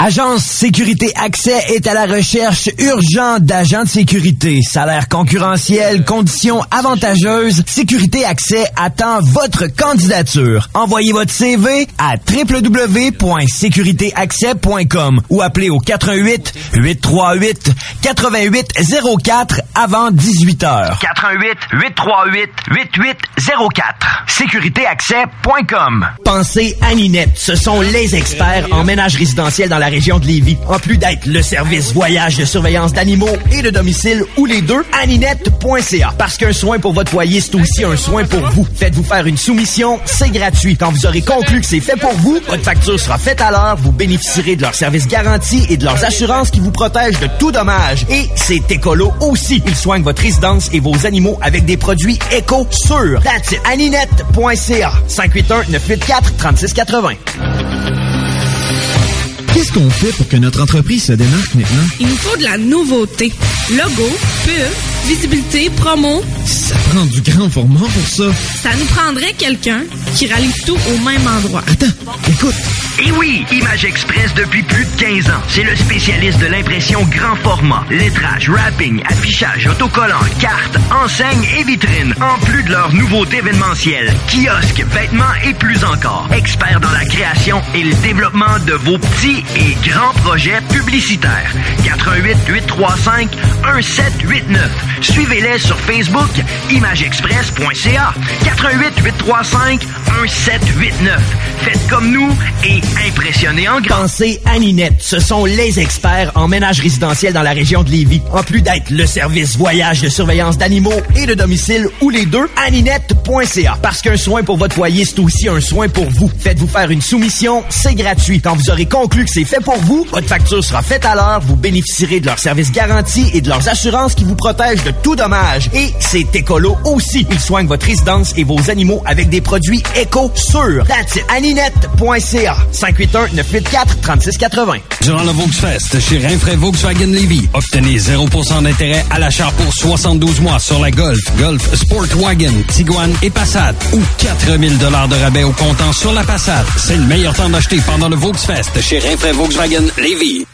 Agence Sécurité Accès est à la recherche urgente d'agents de sécurité. Salaire concurrentiel, conditions avantageuses. Sécurité Accès attend votre candidature. Envoyez votre CV à www.sécuritéaccès.com ou appelez au 88 838 8804 avant 18 heures. 88 838 8804. Sécuritéaccès.com. Pensez à Ninette. Ce sont les experts en ménage résidentiel dans la région de Lévis. En plus d'être le service voyage de surveillance d'animaux et de domicile ou les deux, aninette.ca. Parce qu'un soin pour votre foyer, c'est aussi un soin pour vous. Faites-vous faire une soumission, c'est gratuit. Quand vous aurez conclu que c'est fait pour vous, votre facture sera faite à l'heure, vous bénéficierez de leur service garanti et de leurs assurances qui vous protègent de tout dommage. Et c'est écolo aussi. Ils soignent votre résidence et vos animaux avec des produits éco sûrs. That's aninette.ca. 581-984-3680. Qu'est-ce qu'on fait pour que notre entreprise se démarque maintenant? Il nous faut de la nouveauté. Logo, pub, visibilité, promo. Ça prend du grand format pour ça. Ça nous prendrait quelqu'un qui rallie tout au même endroit. Attends, écoute. Et oui, Image Express depuis plus de 15 ans. C'est le spécialiste de l'impression grand format. Lettrage, wrapping, affichage, autocollant, cartes, enseignes et vitrines. En plus de leurs nouveautés événementielles, kiosques, vêtements et plus encore. Expert dans la création et le développement de vos petits et grands projets publicitaires. 88 835 1789. Suivez-les sur Facebook imageexpress.ca. 88 835 1789. Faites comme nous et impressionnez en grand. Pensez Aninette, ce sont les experts en ménage résidentiel dans la région de Lévis. En plus d'être le service voyage de surveillance d'animaux et de domicile ou les deux, aninette.ca. Parce qu'un soin pour votre foyer, c'est aussi un soin pour vous. Faites-vous faire une soumission, c'est gratuit. Quand vous aurez conclu que c'est fait pour vous, votre facture sera faite à l'heure, vous bénéficierez de leurs services garantis et de leurs assurances qui vous protègent de tout dommage. Et c'est écolo aussi. Ils soignent votre résidence et vos animaux avec des produits éco sûrs. That's aninette.ca. 581-984-3680. Durant le Volksfest chez Rinfraie Volkswagen Levy, obtenez 0% d'intérêt à l'achat pour 72 mois sur la Golf, Golf Sportwagen, Tiguan et Passat ou 4000 dollars de rabais au comptant sur la Passat. C'est le meilleur temps d'acheter pendant le Volksfest chez Rinfraie Volkswagen Levy.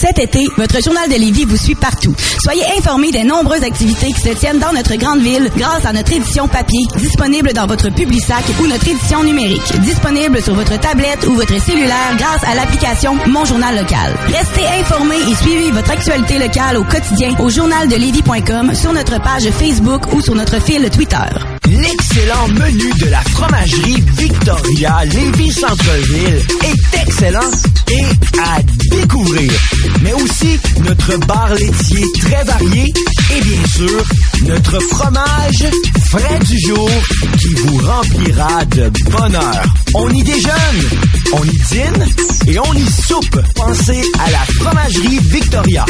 Cet été, votre journal de Lévis vous suit partout. Soyez informés des nombreuses activités qui se tiennent dans notre grande ville grâce à notre édition papier, disponible dans votre Publisac ou notre édition numérique, disponible sur votre tablette ou votre cellulaire grâce à l'application Mon Journal Local. Restez informés et suivez votre actualité locale au quotidien au journaldelévis.com, sur notre page Facebook ou sur notre fil Twitter. L'excellent menu de la fromagerie Victoria Lévis Centre-Ville est excellent et notre bar laitier très varié et bien sûr notre fromage frais du jour qui vous remplira de bonheur. On y déjeune, on y dîne et on y soupe. Pensez à la fromagerie Victoria.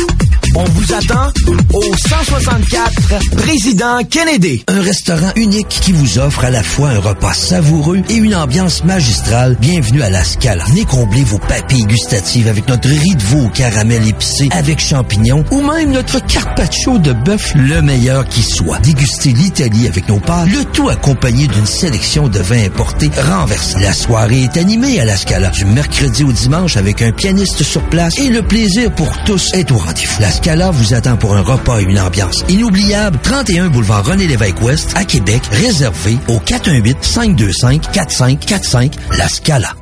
On vous attend au 164 Président Kennedy. Un restaurant unique qui vous offre à la fois un repas savoureux et une ambiance magistrale. Bienvenue à la Scala. Venez combler vos papilles gustatives avec notre riz de veau au caramel épicé avec champignons ou même notre carpaccio de bœuf le meilleur qui soit. Dégustez l'Italie avec nos pâtes, le tout accompagné d'une sélection de vins importés renversés. La soirée est animée à la Scala du mercredi au dimanche avec un pianiste sur place et le plaisir pour tous est au rendez-vous. Scala vous attend pour un repas et une ambiance inoubliable. 31 boulevard René-Lévesque Ouest à Québec, réservé au 418-525-4545 La Scala.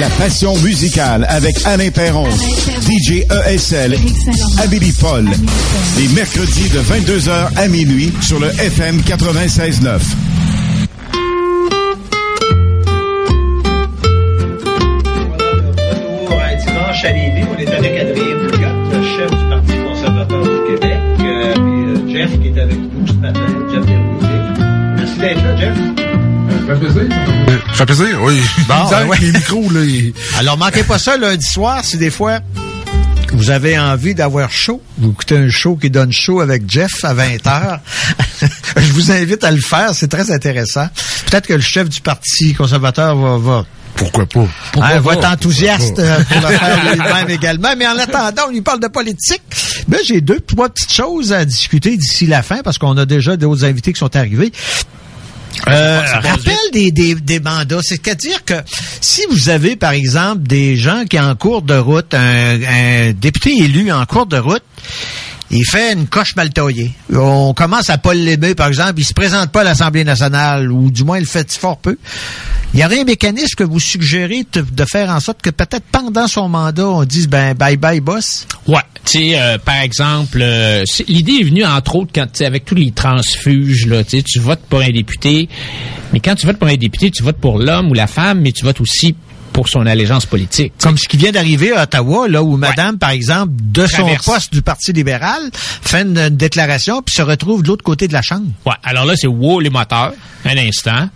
La passion musicale avec Alain Perron, DJ ESL, Amélie Paul. Les mercredis de 22h à minuit sur le FM 96.9. à Lévis, on est avec Adrien Pouliot, le chef du Parti conservateur du Québec, euh, puis euh, Jeff qui est avec nous ce matin, Jeff Desrosiers. Merci d'être là, Jeff. Ça fait plaisir. Ça fait plaisir, oui. Bon, ben ouais. les micros, là. Alors, manquez pas ça lundi soir si des fois vous avez envie d'avoir chaud. Vous écoutez un show qui donne chaud avec Jeff à 20 heures. Je vous invite à le faire, c'est très intéressant. Peut-être que le chef du Parti conservateur va, va Pourquoi pas? Hein, va être enthousiaste euh, pour le faire lui-même également. Mais en attendant, on lui parle de politique. Ben, j'ai deux, trois petites choses à discuter d'ici la fin parce qu'on a déjà d'autres invités qui sont arrivés. Euh, rappel des, des, des mandats, c'est-à-dire que si vous avez, par exemple, des gens qui en cours de route, un, un député élu en cours de route, il fait une coche mal taillée. On commence à pas l'aimer, par exemple, il se présente pas à l'Assemblée nationale, ou du moins il le fait fort peu. Il y aurait un mécanisme que vous suggérez de, faire en sorte que peut-être pendant son mandat, on dise ben bye bye boss? Ouais, tu sais, euh, par exemple, euh, l'idée est venue entre autres quand tu avec tous les transfuges là, tu votes pour un député, mais quand tu votes pour un député, tu votes pour l'homme ou la femme, mais tu votes aussi pour son allégeance politique. Comme ce qui vient d'arriver à Ottawa, là où Madame, par exemple, de Traverse. son poste du Parti libéral, fait une, une déclaration puis se retrouve de l'autre côté de la chambre. Ouais, alors là, c'est wow les moteurs, un instant.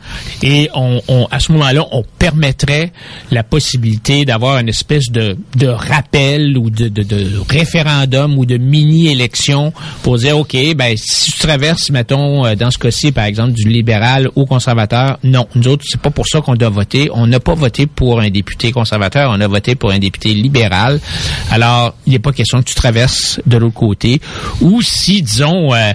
Et on, on- à ce moment-là, on permettrait la possibilité d'avoir une espèce de, de rappel ou de, de, de référendum ou de mini-élection pour dire, OK, ben, si tu traverses, mettons, euh, dans ce cas-ci, par exemple, du libéral au conservateur, non, nous autres, c'est pas pour ça qu'on doit voter. On n'a pas voté pour un un député conservateur, on a voté pour un député libéral. Alors, il n'est pas question que tu traverses de l'autre côté. Ou si, disons, euh,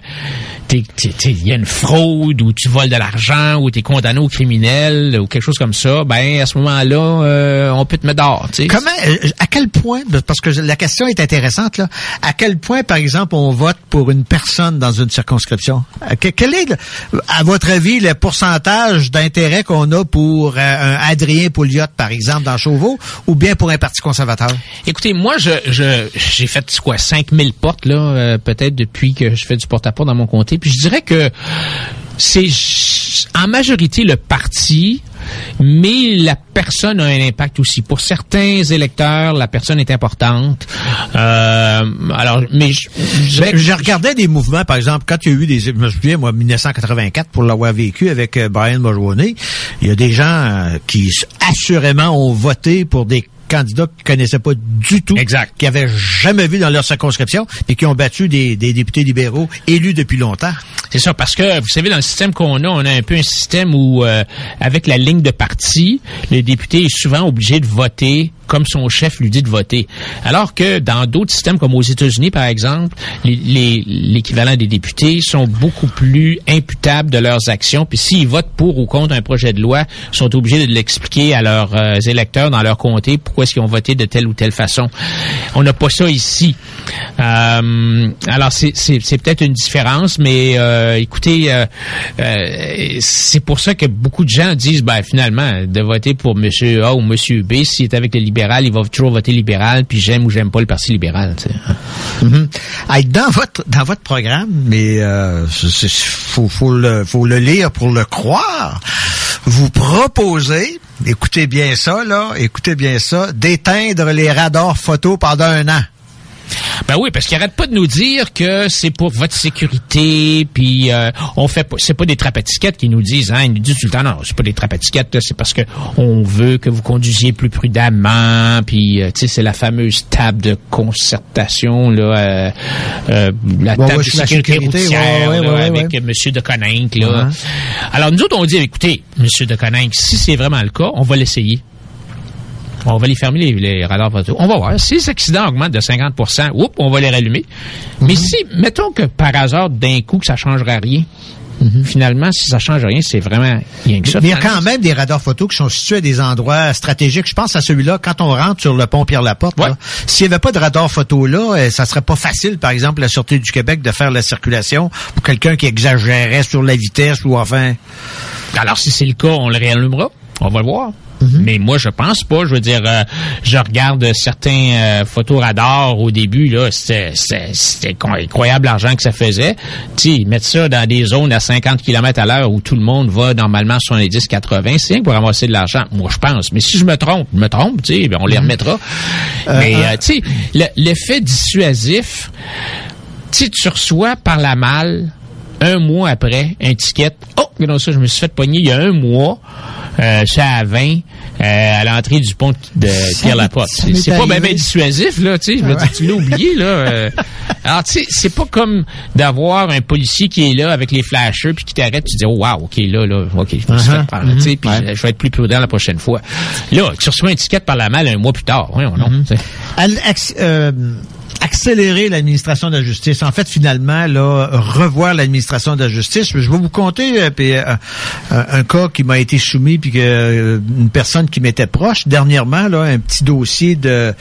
il y a une fraude ou tu voles de l'argent ou tu es condamné au criminel ou quelque chose comme ça, ben à ce moment-là, euh, on peut te mettre dehors. Comment, euh, à quel point, parce que la question est intéressante, là, à quel point, par exemple, on vote pour une personne dans une circonscription? Euh, quel est, à votre avis, le pourcentage d'intérêt qu'on a pour un Adrien Pouliot, par exemple, dans Chauveau, ou bien pour un parti conservateur? Écoutez, moi, je j'ai fait quoi, 5000 portes, là, peut-être depuis que je fais du porte-à-porte dans mon comté, puis je dirais que c'est en majorité le parti, mais la personne a un impact aussi. Pour certains électeurs, la personne est importante. Euh, alors, mais je, je, regardais des mouvements, par exemple, quand il y a eu des, je me souviens, moi, 1984, pour l'avoir vécu avec euh, Brian Mulroney, il y a des gens euh, qui assurément ont voté pour des candidats qu'ils connaissaient pas du tout, exact. qui avaient jamais vu dans leur circonscription et qui ont battu des, députés libéraux élus depuis longtemps. C'est ça, parce que vous savez, dans le système qu'on a, on a un peu un système où, euh, avec la ligne de parti, le député est souvent obligé de voter comme son chef lui dit de voter. Alors que dans d'autres systèmes, comme aux États-Unis, par exemple, l'équivalent des députés sont beaucoup plus imputables de leurs actions. Puis s'ils votent pour ou contre un projet de loi, sont obligés de l'expliquer à leurs euh, électeurs dans leur comté pourquoi est-ce qu'ils ont voté de telle ou telle façon. On n'a pas ça ici. Euh, alors c'est peut-être une différence, mais euh, écoutez, c'est pour ça que beaucoup de gens disent, ben finalement, de voter pour Monsieur A ou Monsieur B, s'il est avec les libéraux, il va toujours voter libéral, puis j'aime ou j'aime pas le Parti libéral. Mm-hmm. dans votre dans votre programme, mais euh, faut, faut, le, faut le lire pour le croire. Vous proposez, écoutez bien ça là, écoutez bien ça, d'éteindre les radars photo pendant un an. Ben oui, parce qu'il arrête pas de nous dire que c'est pour votre sécurité, puis euh, on fait pas, c'est pas des trapatiquettes qui nous disent, hein, ils nous disent tout le temps, non, c'est pas des trapatiquettes, c'est parce que on veut que vous conduisiez plus prudemment, puis euh, tu sais, c'est la fameuse table de concertation, là, euh, la table de sécurité, routière, avec Monsieur de Coninck, là. Alors nous autres, on dit, écoutez, Monsieur de Coninck, si c'est vraiment le cas, on va l'essayer. On va les fermer les, radars photo. On va voir. Si les accidents augmentent de 50% oups, on va les rallumer. Mais mhm. si, mettons que par hasard, d'un coup, que ça changerait rien, mhm. Finalement, si ça change rien, c'est vraiment rien que ça. Mais il y a quand même des radars photos qui sont situés à des endroits stratégiques. Je pense à celui-là, quand on rentre sur le pont Pierre-Laporte, s'il n'y avait pas de radar photo là, euh, ça serait pas facile, par exemple, la Sûreté du Québec de faire la circulation pour quelqu'un qui exagérait sur la vitesse ou enfin... Alors, si c'est le cas, on le réallumera. On va le voir. Mhm. Mais moi, je pense pas. Je veux dire, euh, je regarde certains euh, photoradars au début, là, c'était incroyable l'argent que ça faisait. Tu mettre ça dans des zones à 50 km à l'heure où tout le monde va normalement 70-80, c'est rien pour ramasser de l'argent. Moi, je pense. Mais si je me trompe, je me trompe, tu sais, ben, on les mhm. remettra. Euh, Mais, tu sais, l'effet dissuasif, tu reçois par la malle un mois après, un ticket. Oh, non, ça, je me suis fait pogner il y a un mois. Euh, ça à 20 euh, à l'entrée du pont de Pierre-Laporte. C'est pas bien dissuasif, là, tu sais. Je veux dire, tu l'as oublié, là. Euh. alors, tu sais, c'est pas comme d'avoir un policier qui est là avec les flashers puis qui t'arrête, tu dis, oh, wow, OK, là, là, OK, je me suis fait prendre, tu sais, puis je vais être plus prudent la prochaine fois. Là, tu reçois un ticket par la malle un mois plus tard. Oui, non, mm accélérer l'administration de la justice. En fait, finalement, là, revoir l'administration de la justice. Je vais vous conter euh, euh, un, cas qui m'a été soumis puis que euh, une personne qui m'était proche dernièrement, là, un petit dossier de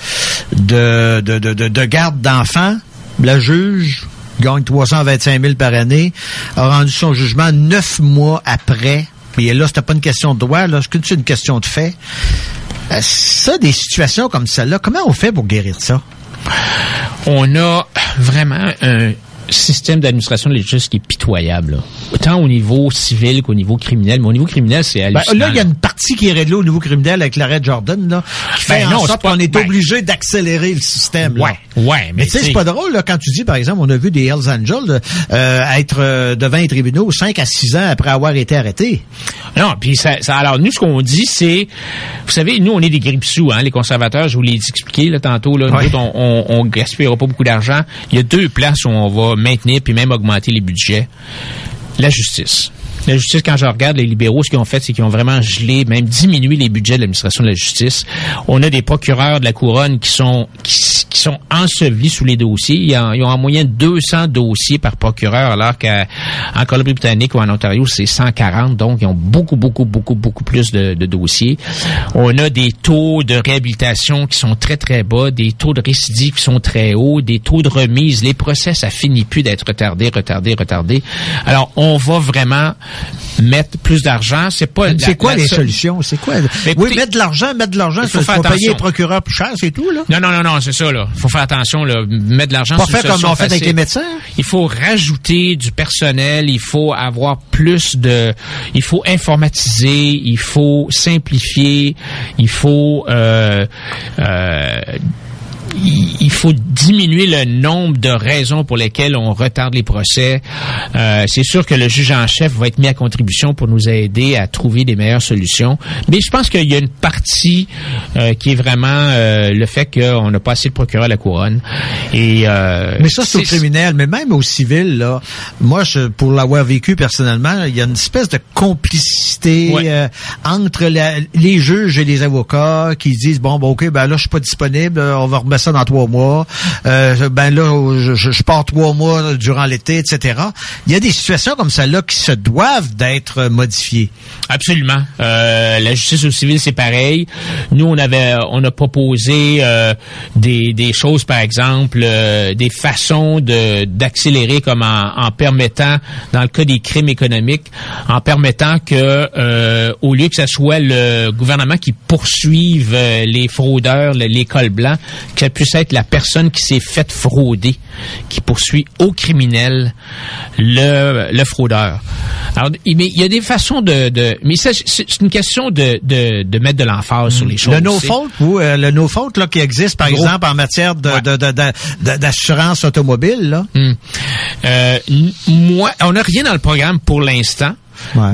de de, de, de garde d'enfants. La juge gagne 325 000 par année, a rendu son jugement neuf mois après. Mais là, c'était pas une question de droit, là, c'est une question de fait. Ça, des situations comme celle-là, comment on fait pour guérir ça? On a vraiment un système d'administration de la justice qui est pitoyable. Autant au niveau civil qu'au niveau criminel. Mais au niveau criminel, c'est ben, hallucinant. là, il y a une partie qui est réglée au niveau criminel avec l'arrêt Jordan, là, qui fait ben en sorte qu'on est ben obligé d'accélérer le système. Ouais, ouais. Mais, tu sais, c'est pas drôle là, quand tu dis, par exemple, on a vu des Hells Angels euh, être euh, devant les tribunaux 5 à 6 ans après avoir été arrêtés. Non, puis ça, alors nous, ce qu'on dit, c'est, vous savez, nous, on est des grippe-sous, hein, les conservateurs, je vous l'ai expliqué là, tantôt, là, nous, on, on, on gaspillera pas beaucoup d'argent. Il y a deux places où on va maintenir puis même augmenter les budgets. La justice. La justice, quand je regarde les libéraux, ce qu'ils ont fait, c'est qu'ils ont vraiment gelé, même diminué les budgets de l'administration de la justice. On a des procureurs de la couronne qui sont qui, qui sont ensevelis sous les dossiers. Ils ont, ils ont en moyenne 200 dossiers par procureur, alors qu'en Colombie-Britannique ou en Ontario, c'est 140. Donc, ils ont beaucoup, beaucoup, beaucoup, beaucoup plus de, de dossiers. On a des taux de réhabilitation qui sont très, très bas, des taux de récidive qui sont très hauts, des taux de remise. Les procès, ça finit plus d'être retardé, retardé, retardé. Alors, on va vraiment mettre plus d'argent. C'est pas. C'est quoi la les solutions? C'est quoi? Oui, mettre de l'argent, mettre de l'argent, il faut il faire payer attention. les procureurs plus cher, c'est tout, là? Non, non, non, non, c'est ça, là. Faut faire attention, là. Mettre de l'argent Pas faire comme on fait avec les médecins? Il faut rajouter du personnel, il faut avoir plus de, il faut informatiser, il faut simplifier, il faut, euh, euh, il faut diminuer le nombre de raisons pour lesquelles on retarde les procès. Euh, c'est sûr que le juge en chef va être mis à contribution pour nous aider à trouver des meilleures solutions. Mais je pense qu'il y a une partie euh, qui est vraiment euh, le fait qu'on n'a pas assez de procureur à la couronne. Et euh, Mais ça, c'est au criminel. Mais même au civil, là, moi, je, pour l'avoir vécu personnellement, il y a une espèce de complicité euh, entre la- les juges et les avocats qui disent, bon, bon, OK, ben là, je suis pas disponible, on va remettre ça dans trois mois. Euh, ben là, je, je- pars trois mois durant l'été, etc. Il y a des situations comme celle-là qui se doivent d'être modifiées. Absolument. Euh, la justice au civil, c'est pareil. Nous, on avait, on a proposé euh, des, des choses, par exemple, des façons de d'accélérer, comme en, permettant, dans le cas des crimes économiques, en permettant que, au lieu que ce soit le gouvernement qui poursuive les fraudeurs, le- les que ça puisse être la personne qui s'est faite frauder, qui poursuit au criminel le, le fraudeur. Alors, il mais il y a des façons de, de mais ça, c'est une question de, de, de mettre de l'emphase sur les choses. Le no c'est- fault, vous, euh, le no fault là qui existe par Gros. exemple en matière de- de- d'assurance automobile là. Hmm. Euh, moi, on n'a rien dans le programme pour l'instant.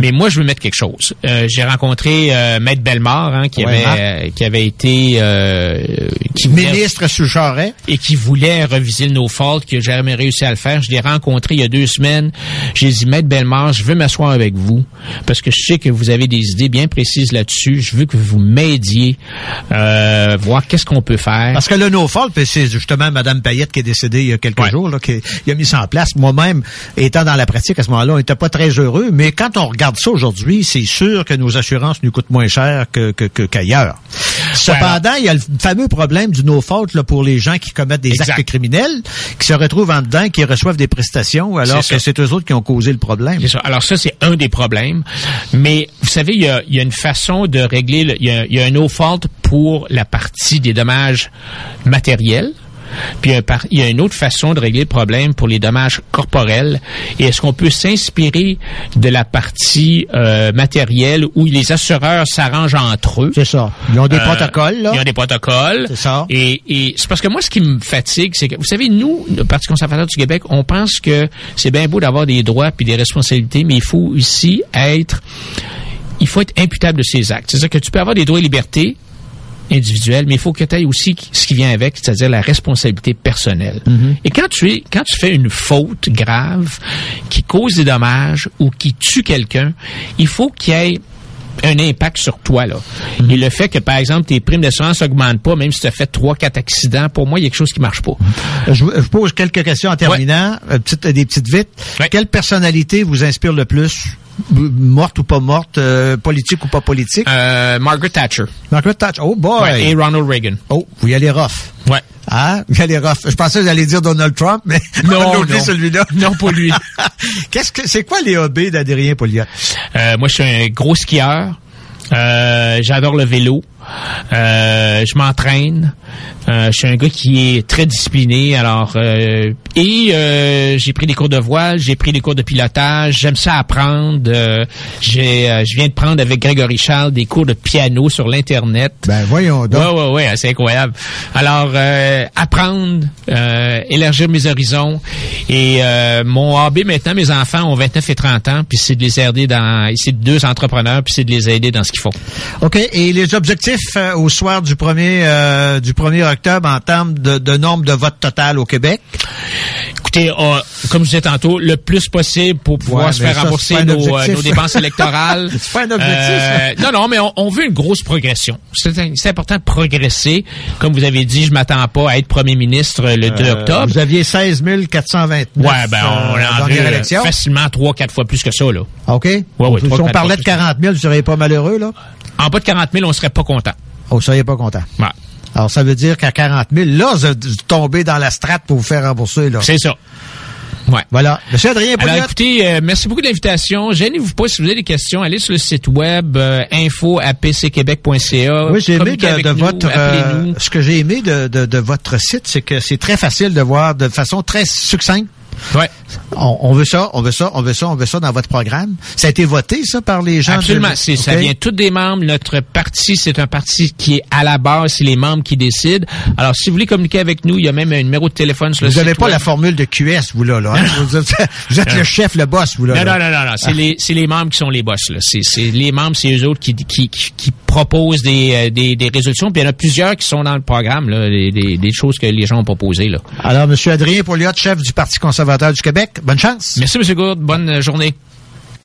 Mais moi, je veux mettre quelque chose. Euh, J'ai rencontré euh, Maître Bellemare, hein, qui, Ouais, avait, euh, qui avait été euh, qui voulait- Ministre sous Charest. et qui voulait reviser le No Fault, qui n'a jamais réussi à le faire. Je l'ai rencontré il y a deux semaines. J'ai dit, Maître Bellemare, je veux m'asseoir avec vous parce que je sais que vous avez des idées bien précises là-dessus. Je veux que vous m'aidiez, euh, voir qu'est-ce qu'on peut faire. Parce que le no fault, puis c'est justement Mme Payette qui est décédée il y a quelques jours, là, qui qui a mis ça en place. Moi-même, étant dans la pratique à ce moment-là, on n'était pas très heureux, mais quand on regarde ça aujourd'hui, c'est sûr que nos assurances nous coûtent moins cher que que- que- qu'ailleurs. Cependant, il y a le fameux problème du no fault là, pour les gens qui commettent des Exact. actes criminels, qui se retrouvent en dedans, qui reçoivent des prestations, alors C'est que c'est eux autres qui ont causé le problème. C'est ça. Alors ça, c'est un des problèmes. Mais vous savez, il y a, il y a une façon de régler, le- il y a, il y a un no fault pour la partie des dommages matériels. Puis il y, a un par- il y a une autre façon de régler le problème pour les dommages corporels. Et est-ce qu'on peut s'inspirer de la partie euh, matérielle où les assureurs s'arrangent entre eux? C'est ça. Ils ont des Euh, protocoles, là. Ils ont des protocoles. C'est ça. Et, et c'est parce que moi, ce qui me fatigue, c'est que, vous savez, nous, le Parti conservateur du Québec, on pense que c'est bien beau d'avoir des droits puis des responsabilités, mais il faut ici être, il faut être imputable de ses actes. C'est-à-dire que tu peux avoir des droits et libertés individuels, mais il faut que tu aies aussi ce qui vient avec, c'est-à-dire la responsabilité personnelle. Et quand tu es, quand tu fais une faute grave qui cause des dommages ou qui tue quelqu'un, il faut qu'il y ait un impact sur toi là. Et le fait que par exemple tes primes d'assurance augmentent pas même si tu as fait trois quatre accidents, pour moi il y a quelque chose qui marche pas. Je, je pose quelques questions en terminant, euh, petites- des petites vites. Quelle personnalité vous inspire le plus, morte ou pas morte, euh, politique ou pas politique? Euh, Margaret Thatcher. Margaret Thatcher. Oh boy. Ouais, et Ronald Reagan. Oh, vous y allez rough. Ouais. Hein? Vous y allez rough. Je pensais que vous allez dire Donald Trump, mais Non, on non. celui-là. Non, pas lui. Qu'est-ce que c'est quoi les hobbies d'Adrien Pouliot? Euh, moi je suis un gros skieur. Euh, j'adore le vélo. Euh, je m'entraîne. Euh, je suis un gars qui est très discipliné. Alors euh, et j'ai pris des cours de voile, j'ai pris des cours de pilotage. J'aime ça apprendre. J'ai, je viens de prendre avec Grégory Charles des cours de piano sur l'internet. Ben voyons donc. Ouais, ouais, ouais, c'est incroyable. Alors, apprendre, élargir mes horizons. Et mon hobby maintenant, mes enfants ont 29 et 30 ans, puis c'est de les aider dans... C'est deux entrepreneurs, puis c'est de les aider dans ce qu'ils font. OK. Et les objectifs? Euh, au soir du 1er, euh, du 1er octobre en termes de, de nombre de votes total au Québec? Écoutez, euh, comme je disais tantôt, le plus possible pour pouvoir Ouais, se faire ça, rembourser nos, euh, dépenses électorales. C'est pas un objectif, Euh, non, non, mais on, on veut une grosse progression. C'est important de progresser. Comme vous avez dit, je m'attends pas à être premier ministre le 2 Euh, octobre. Vous aviez 16 429 Ouais, ben on a facilement trois, quatre fois plus que ça, là. OK? ouais, si trois, on quatre parlait de plus. 40 000, vous seriez pas malheureux, là? En bas de 40 000, on serait pas content. Oh, vous seriez pas content. Ouais. Alors, ça veut dire qu'à 40 000, là, vous êtes tombé dans la strate pour vous faire rembourser, là. C'est ça. Ouais. Voilà. Monsieur Adrien Alors Pouliot. écoutez, euh, merci beaucoup de l'invitation. Gênez-vous pas si vous avez des questions, allez sur le site web euh, info. Oui, j'ai aimé de, avec de nous, votre euh, ce que j'ai aimé de, de, de votre site, c'est que c'est très facile de voir de façon très succincte. Ouais. On, on veut ça, on veut ça, on veut ça, on veut ça dans votre programme. Ça a été voté, ça, par les gens. de- Absolument, c'est ça vient tous des membres. Notre parti, c'est un parti qui est à la base, c'est les membres qui décident. Alors, si vous voulez communiquer avec nous, il y a même un numéro de téléphone sur le Vous n'avez pas web. la formule de QS, vous là, là. hein? vous êtes, vous le chef, le boss, vous là. Non, là. non, non, non, non. C'est les, c'est les membres qui sont les boss, là. C'est, c'est les membres, c'est eux autres qui, qui, qui, qui proposent des, euh, des, des résolutions. Puis il y en a plusieurs qui sont dans le programme, là, des, des, choses que les gens ont proposées, là. Alors, Monsieur Adrien Pouliot, chef du Parti conservateur du Québec, bonne chance. Merci, M. Gourde. Bonne euh, journée.